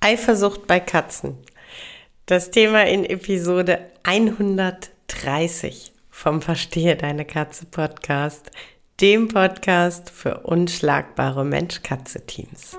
Eifersucht bei Katzen. Das Thema in Episode 130 vom Verstehe deine Katze Podcast, dem Podcast für unschlagbare Mensch-Katze-Teams.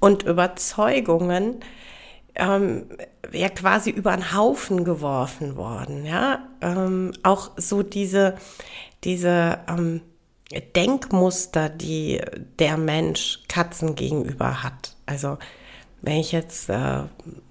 Und Überzeugungen ähm, ja quasi über einen Haufen geworfen worden. Ja, ähm, auch so diese diese ähm, Denkmuster, die der Mensch Katzen gegenüber hat. Also wenn ich jetzt äh,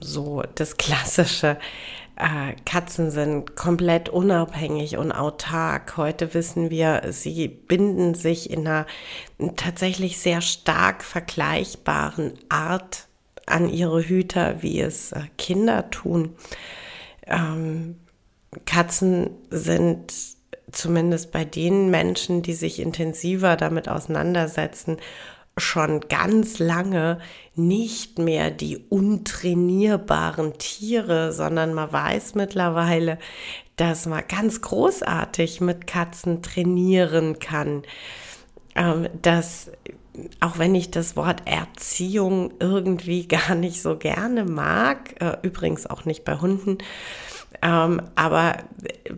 so das klassische äh, Katzen sind komplett unabhängig und autark. Heute wissen wir, sie binden sich in einer tatsächlich sehr stark vergleichbaren Art an ihre Hüter, wie es äh, Kinder tun. Ähm, Katzen sind zumindest bei den Menschen, die sich intensiver damit auseinandersetzen, schon ganz lange nicht mehr die untrainierbaren Tiere, sondern man weiß mittlerweile, dass man ganz großartig mit Katzen trainieren kann. Ähm, dass auch wenn ich das Wort Erziehung irgendwie gar nicht so gerne mag, äh, übrigens auch nicht bei Hunden, ähm, aber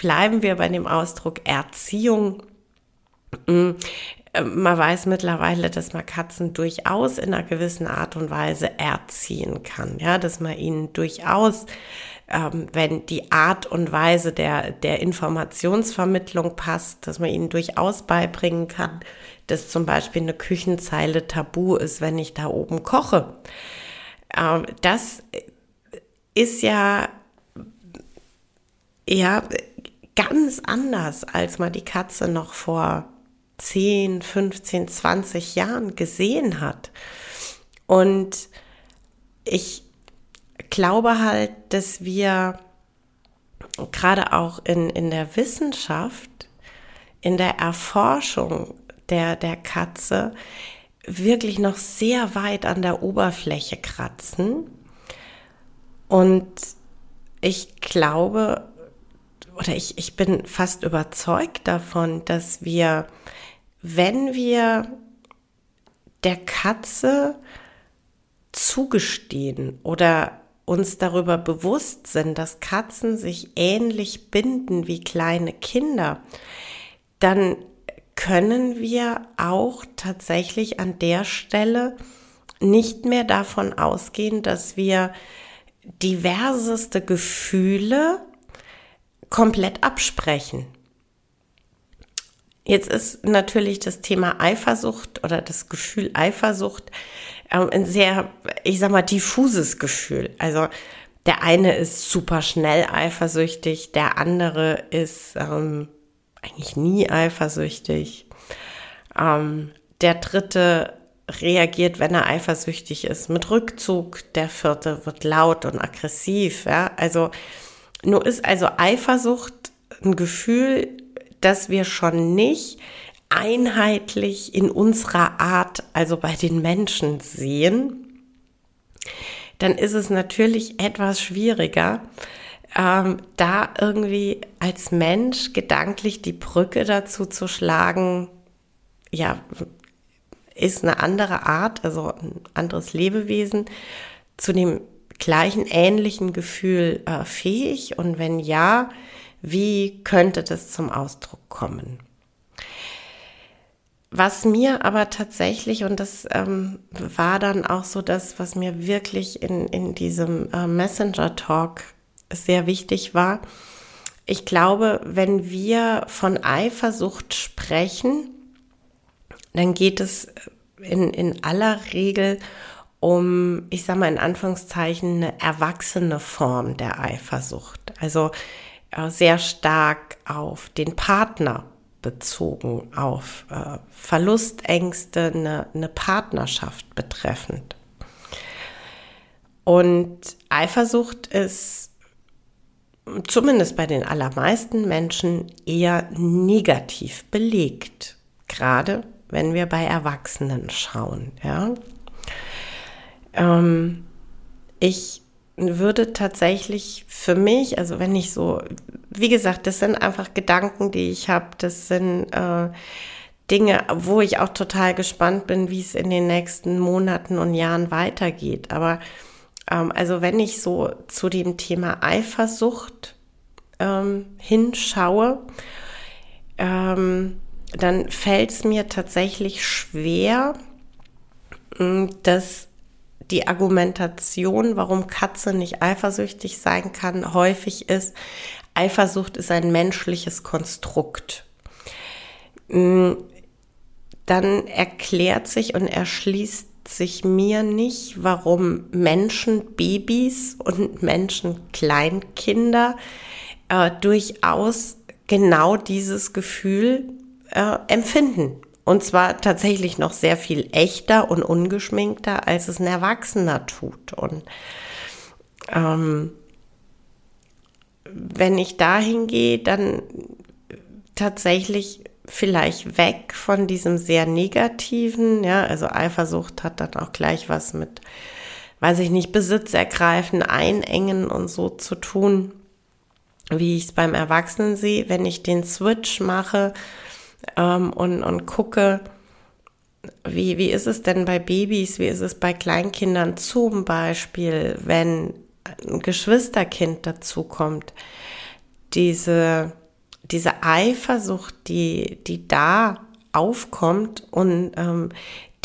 bleiben wir bei dem Ausdruck Erziehung. Mm, man weiß mittlerweile, dass man Katzen durchaus in einer gewissen Art und Weise erziehen kann. Ja, dass man ihnen durchaus, ähm, wenn die Art und Weise der, der Informationsvermittlung passt, dass man ihnen durchaus beibringen kann, dass zum Beispiel eine Küchenzeile tabu ist, wenn ich da oben koche. Ähm, das ist ja, ja, ganz anders, als man die Katze noch vor 10, 15, 20 Jahren gesehen hat. Und ich glaube halt, dass wir gerade auch in, in der Wissenschaft, in der Erforschung der, der Katze wirklich noch sehr weit an der Oberfläche kratzen. Und ich glaube, oder ich, ich bin fast überzeugt davon, dass wir wenn wir der Katze zugestehen oder uns darüber bewusst sind, dass Katzen sich ähnlich binden wie kleine Kinder, dann können wir auch tatsächlich an der Stelle nicht mehr davon ausgehen, dass wir diverseste Gefühle komplett absprechen. Jetzt ist natürlich das Thema Eifersucht oder das Gefühl Eifersucht ähm, ein sehr, ich sag mal, diffuses Gefühl. Also der eine ist super schnell eifersüchtig, der andere ist ähm, eigentlich nie eifersüchtig. Ähm, der dritte reagiert, wenn er eifersüchtig ist, mit Rückzug. Der vierte wird laut und aggressiv. Ja? Also nur ist also Eifersucht ein Gefühl, dass wir schon nicht einheitlich in unserer Art, also bei den Menschen sehen, dann ist es natürlich etwas schwieriger, ähm, da irgendwie als Mensch gedanklich die Brücke dazu zu schlagen, ja, ist eine andere Art, also ein anderes Lebewesen, zu dem gleichen ähnlichen Gefühl äh, fähig? Und wenn ja, wie könnte das zum Ausdruck kommen? was mir aber tatsächlich, und das ähm, war dann auch so das, was mir wirklich in, in diesem äh, Messenger-Talk sehr wichtig war, ich glaube, wenn wir von Eifersucht sprechen, dann geht es in, in aller Regel um, ich sage mal in Anführungszeichen, eine erwachsene Form der Eifersucht. Also sehr stark auf den Partner bezogen, auf äh, Verlustängste, eine, eine Partnerschaft betreffend. Und Eifersucht ist zumindest bei den allermeisten Menschen eher negativ belegt, gerade wenn wir bei Erwachsenen schauen. Ja? Ähm, ich würde tatsächlich für mich, also wenn ich so, wie gesagt, das sind einfach Gedanken, die ich habe, das sind äh, Dinge, wo ich auch total gespannt bin, wie es in den nächsten Monaten und Jahren weitergeht. Aber ähm, also wenn ich so zu dem Thema Eifersucht ähm, hinschaue, ähm, dann fällt es mir tatsächlich schwer, dass die Argumentation, warum Katze nicht eifersüchtig sein kann, häufig ist, Eifersucht ist ein menschliches Konstrukt. Dann erklärt sich und erschließt sich mir nicht, warum Menschen Babys und Menschen Kleinkinder äh, durchaus genau dieses Gefühl äh, empfinden. Und zwar tatsächlich noch sehr viel echter und ungeschminkter, als es ein Erwachsener tut. Und ähm, wenn ich dahin gehe, dann tatsächlich vielleicht weg von diesem sehr negativen, ja, also Eifersucht hat dann auch gleich was mit, weiß ich nicht, Besitz ergreifen, einengen und so zu tun, wie ich es beim Erwachsenen sehe. Wenn ich den Switch mache, ähm, und, und gucke, wie, wie ist es denn bei Babys, wie ist es bei Kleinkindern zum Beispiel, wenn ein Geschwisterkind dazukommt, diese, diese Eifersucht, die, die da aufkommt und ähm,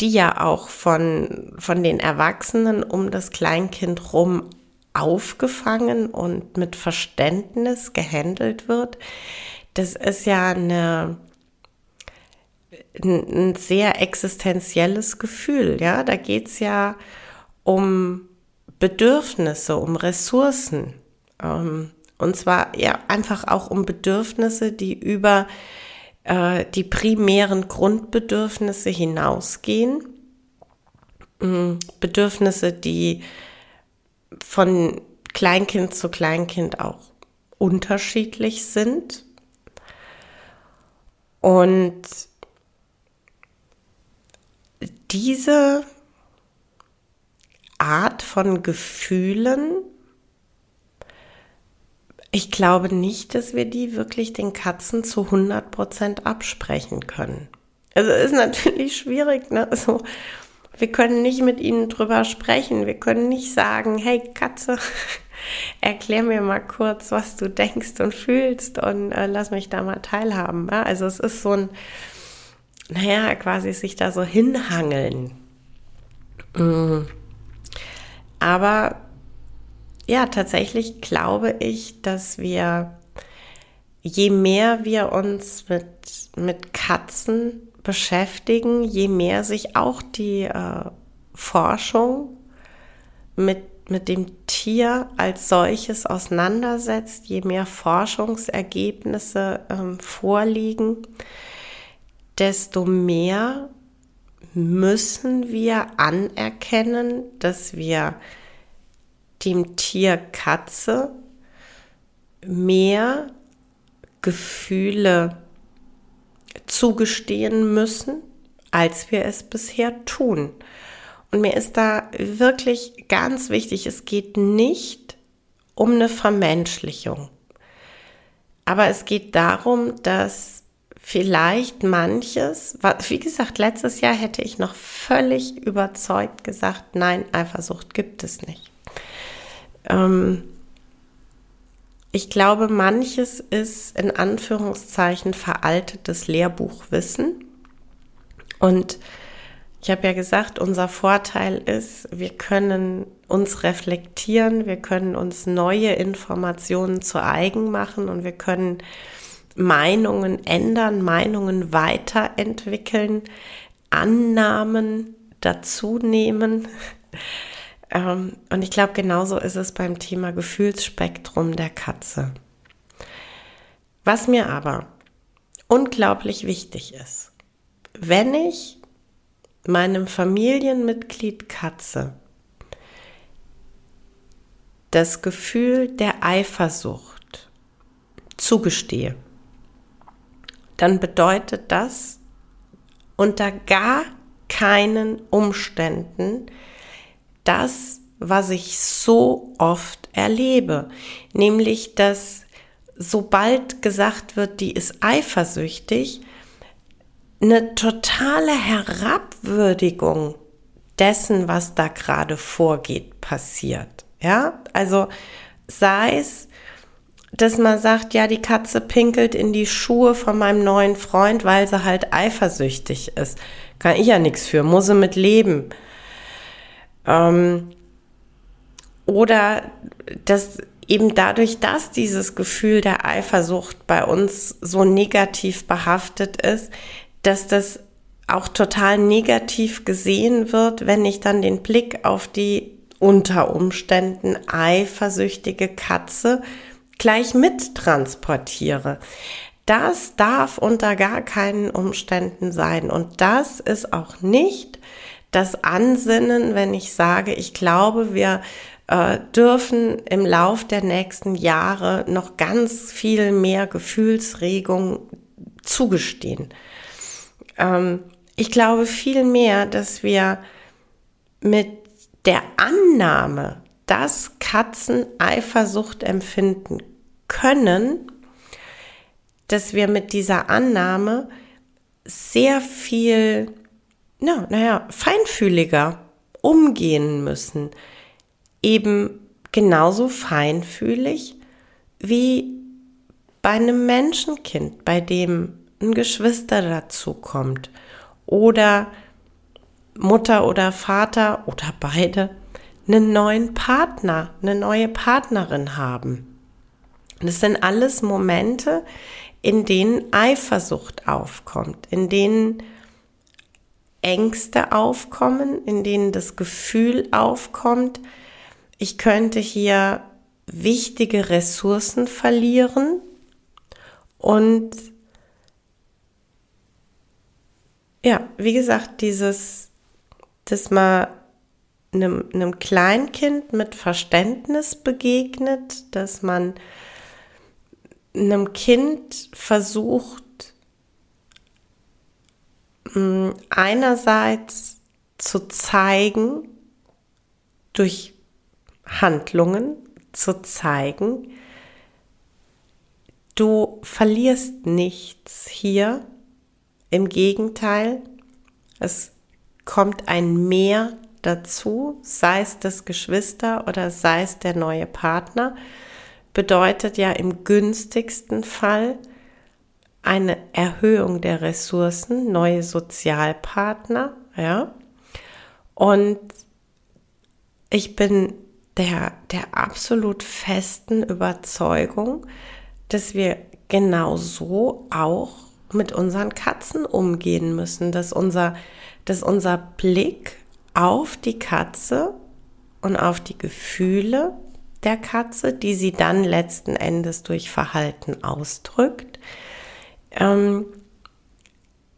die ja auch von, von den Erwachsenen um das Kleinkind rum aufgefangen und mit Verständnis gehandelt wird, das ist ja eine, ein, sehr existenzielles Gefühl. Ja, da geht's ja um Bedürfnisse, um Ressourcen. Ähm, und zwar ja einfach auch um Bedürfnisse, die über äh, die primären Grundbedürfnisse hinausgehen. Ähm, Bedürfnisse, die von Kleinkind zu Kleinkind auch unterschiedlich sind. Und diese Art von Gefühlen, ich glaube nicht, dass wir die wirklich den Katzen zu 100 Prozent absprechen können. Also ist natürlich schwierig, ne? Also, wir können nicht mit ihnen drüber sprechen. Wir können nicht sagen, hey Katze, erklär mir mal kurz, was du denkst und fühlst und äh, lass mich da mal teilhaben. Ja? Also es ist so ein, naja, quasi sich da so hinhangeln. Mhm. Aber ja, tatsächlich glaube ich, dass wir, je mehr wir uns mit, mit Katzen beschäftigen, je mehr sich auch die äh, Forschung mit, mit dem Tier als solches auseinandersetzt, je mehr Forschungsergebnisse ähm, vorliegen, desto mehr müssen wir anerkennen, dass wir dem Tier Katze mehr Gefühle zugestehen müssen, als wir es bisher tun. Und mir ist da wirklich ganz wichtig, es geht nicht um eine Vermenschlichung. Aber es geht darum, dass vielleicht manches, wie gesagt, letztes Jahr hätte ich noch völlig überzeugt gesagt, nein, Eifersucht gibt es nicht. Ähm, ich glaube, manches ist in Anführungszeichen veraltetes Lehrbuchwissen. Und ich habe ja gesagt, unser Vorteil ist, wir können uns reflektieren, wir können uns neue Informationen zu eigen machen und wir können Meinungen ändern, Meinungen weiterentwickeln, Annahmen dazu nehmen. Ähm, und ich glaube, genauso ist es beim Thema Gefühlsspektrum der Katze. Was mir aber unglaublich wichtig ist, wenn ich meinem Familienmitglied Katze das Gefühl der Eifersucht zugestehe, dann bedeutet das unter gar keinen Umständen das, was ich so oft erlebe, nämlich dass sobald gesagt wird, die ist eifersüchtig, eine totale Herabwürdigung dessen, was da gerade vorgeht, passiert. Ja, also sei es, dass man sagt, ja, die Katze pinkelt in die Schuhe von meinem neuen Freund, weil sie halt eifersüchtig ist. Kann ich ja nichts für, muss sie mit leben. Ähm, oder dass eben dadurch, dass dieses Gefühl der Eifersucht bei uns so negativ behaftet ist, dass das auch total negativ gesehen wird, wenn ich dann den Blick auf die unter Umständen eifersüchtige Katze gleich mittransportiere. Das darf unter gar keinen Umständen sein. Und das ist auch nicht das Ansinnen, wenn ich sage, ich glaube, wir äh, dürfen im Lauf der nächsten Jahre noch ganz viel mehr Gefühlsregung zugestehen. Ähm, ich glaube vielmehr, dass wir mit der Annahme, dass Katzen Eifersucht empfinden können, dass wir mit dieser Annahme sehr viel, na, naja, feinfühliger umgehen müssen. Eben genauso feinfühlig wie bei einem Menschenkind, bei dem ein Geschwister dazu kommt oder Mutter oder Vater oder beide einen neuen Partner, eine neue Partnerin haben. Das sind alles Momente, in denen Eifersucht aufkommt, in denen Ängste aufkommen, in denen das Gefühl aufkommt, ich könnte hier wichtige Ressourcen verlieren und ja, wie gesagt, dieses, dass man einem, einem Kleinkind mit Verständnis begegnet, dass man einem Kind versucht, mm, einerseits zu zeigen, durch Handlungen zu zeigen, du verlierst nichts hier, im Gegenteil, es kommt ein Mehr dazu, sei es das Geschwister oder sei es der neue Partner, bedeutet ja im günstigsten Fall eine Erhöhung der Ressourcen, neue Sozialpartner, ja. Und ich bin der, der absolut festen Überzeugung, dass wir genau so auch mit unseren Katzen umgehen müssen, dass unser, dass unser Blick auf die Katze und auf die Gefühle der Katze, die sie dann letzten Endes durch Verhalten ausdrückt, ähm,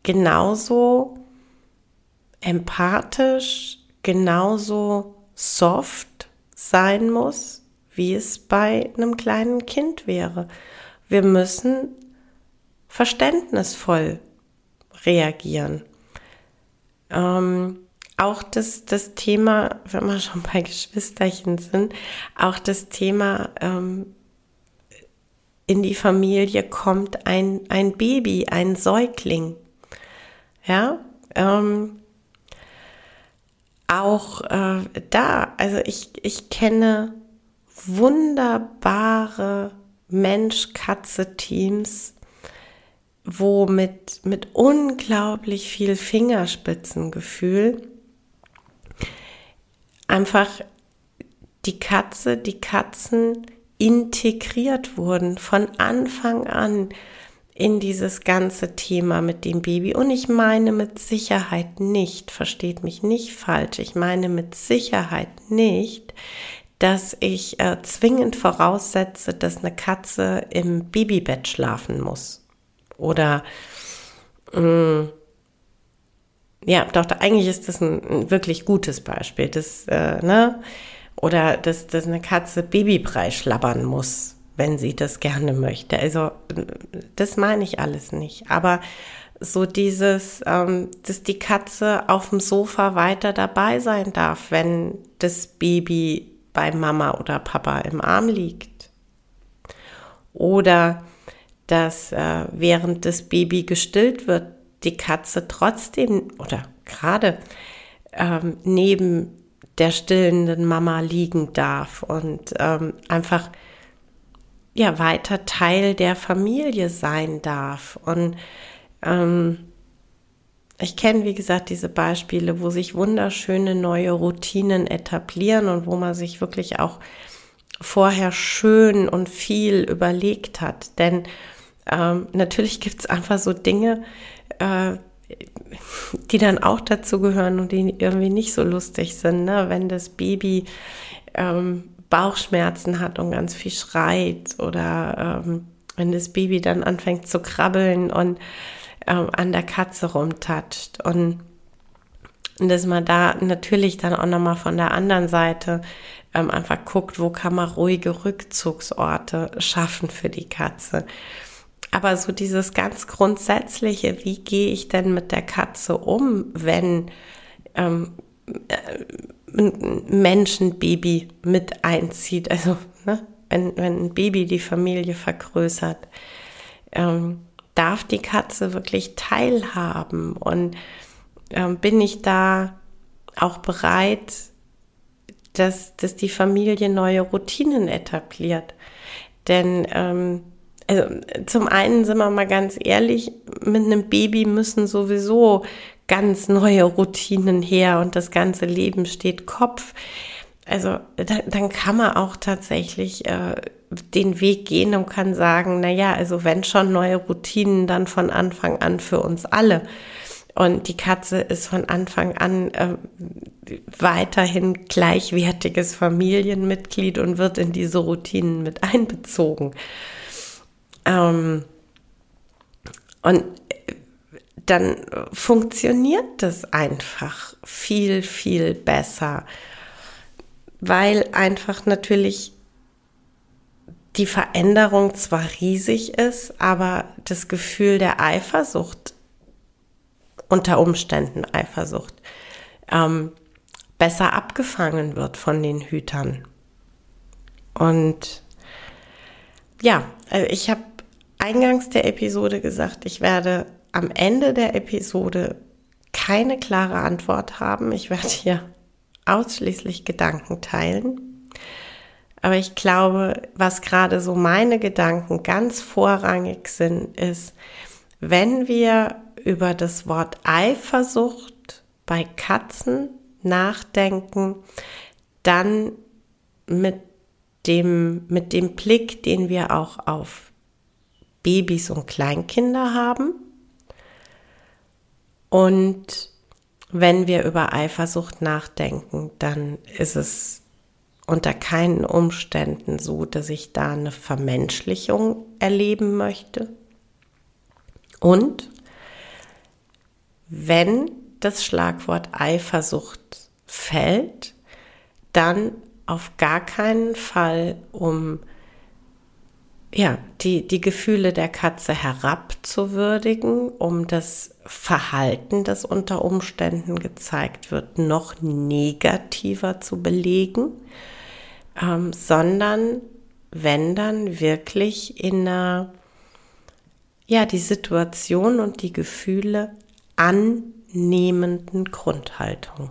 genauso empathisch, genauso soft sein muss, wie es bei einem kleinen Kind wäre. Wir müssen verständnisvoll reagieren. Ähm, auch das, das Thema, wenn wir schon bei Geschwisterchen sind, auch das Thema, ähm, in die Familie kommt ein, ein Baby, ein Säugling. Ja, ähm, auch äh, da, also ich, ich kenne wunderbare Mensch-Katze-Teams, wo mit, mit unglaublich viel Fingerspitzengefühl einfach die Katze, die Katzen integriert wurden von Anfang an in dieses ganze Thema mit dem Baby. Und ich meine mit Sicherheit nicht, versteht mich nicht falsch, ich meine mit Sicherheit nicht, dass ich äh, zwingend voraussetze, dass eine Katze im Babybett schlafen muss. Oder mh, mm, ja, doch, eigentlich ist das ein, ein wirklich gutes Beispiel. Das, äh, ne? Oder dass, dass eine Katze Babybrei schlabbern muss, wenn sie das gerne möchte. Also das meine ich alles nicht. Aber so dieses, ähm, dass die Katze auf dem Sofa weiter dabei sein darf, wenn das Baby bei Mama oder Papa im Arm liegt. Oder dass äh, während das Baby gestillt wird, die Katze trotzdem oder gerade ähm, neben der stillenden Mama liegen darf und ähm, einfach ja weiter Teil der Familie sein darf. Und ähm, ich kenne, wie gesagt, diese Beispiele, wo sich wunderschöne neue Routinen etablieren und wo man sich wirklich auch vorher schön und viel überlegt hat. Denn ähm, natürlich gibt es einfach so Dinge, äh, die dann auch dazu gehören und die irgendwie nicht so lustig sind, ne? wenn das Baby ähm, Bauchschmerzen hat und ganz viel schreit oder ähm, wenn das Baby dann anfängt zu krabbeln und ähm, an der Katze rumtatscht und dass man da natürlich dann auch nochmal von der anderen Seite ähm, einfach guckt, wo kann man ruhige Rückzugsorte schaffen für die Katze. Aber so dieses ganz grundsätzliche, wie gehe ich denn mit der Katze um, wenn ähm, äh, ein Menschenbaby mit einzieht, also ne, wenn, wenn ein Baby die Familie vergrößert, ähm, darf die Katze wirklich teilhaben und ähm, bin ich da auch bereit, dass, dass die Familie neue Routinen etabliert. Denn ähm, also zum einen sind wir mal ganz ehrlich, mit einem Baby müssen sowieso ganz neue Routinen her und das ganze Leben steht Kopf. Also da, dann kann man auch tatsächlich äh, den Weg gehen und kann sagen, na ja, also wenn schon neue Routinen, dann von Anfang an für uns alle. Und die Katze ist von Anfang an äh, weiterhin gleichwertiges Familienmitglied und wird in diese Routinen mit einbezogen. Ähm, und dann funktioniert das einfach viel, viel besser, weil einfach natürlich die Veränderung zwar riesig ist, aber das Gefühl der Eifersucht, unter Umständen Eifersucht, ähm, besser abgefangen wird von den Hütern. Und ja, also ich habe eingangs der Episode gesagt, ich werde am Ende der Episode keine klare Antwort haben. Ich werde hier ausschließlich Gedanken teilen. Aber ich glaube, was gerade so meine Gedanken ganz vorrangig sind, ist, wenn wir über das Wort Eifersucht bei Katzen nachdenken, dann mit dem, mit dem Blick, den wir auch auf Babys und Kleinkinder haben. Und wenn wir über Eifersucht nachdenken, dann ist es unter keinen Umständen so, dass ich da eine Vermenschlichung erleben möchte. Und wenn das Schlagwort Eifersucht fällt, dann auf gar keinen Fall um ja, die, die Gefühle der Katze herabzuwürdigen, um das Verhalten, das unter Umständen gezeigt wird, noch negativer zu belegen, ähm, sondern wenn dann wirklich in einer, ja, die Situation und die Gefühle annehmenden Grundhaltung.